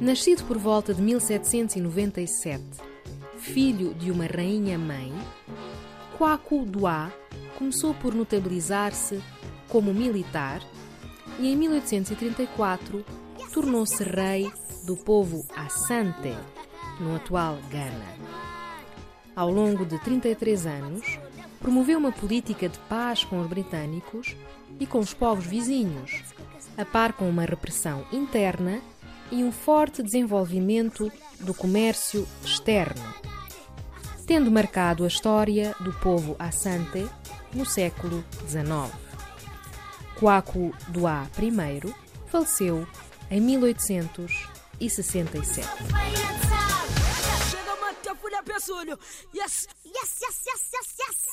Nascido por volta de 1797, filho de uma rainha-mãe, Kwaku Dua começou por notabilizar-se como militar e em 1834 tornou-se rei do povo Asante, no atual Ghana. Ao longo de 33 anos, promoveu uma política de paz com os britânicos e com os povos vizinhos, a par com uma repressão interna e um forte desenvolvimento do comércio externo, tendo marcado a história do povo Asante no século XIX. Kwaku Dua I faleceu em 1867. Chega, mano, tá fulha, Yes, yes, yes, yes, yes, yes.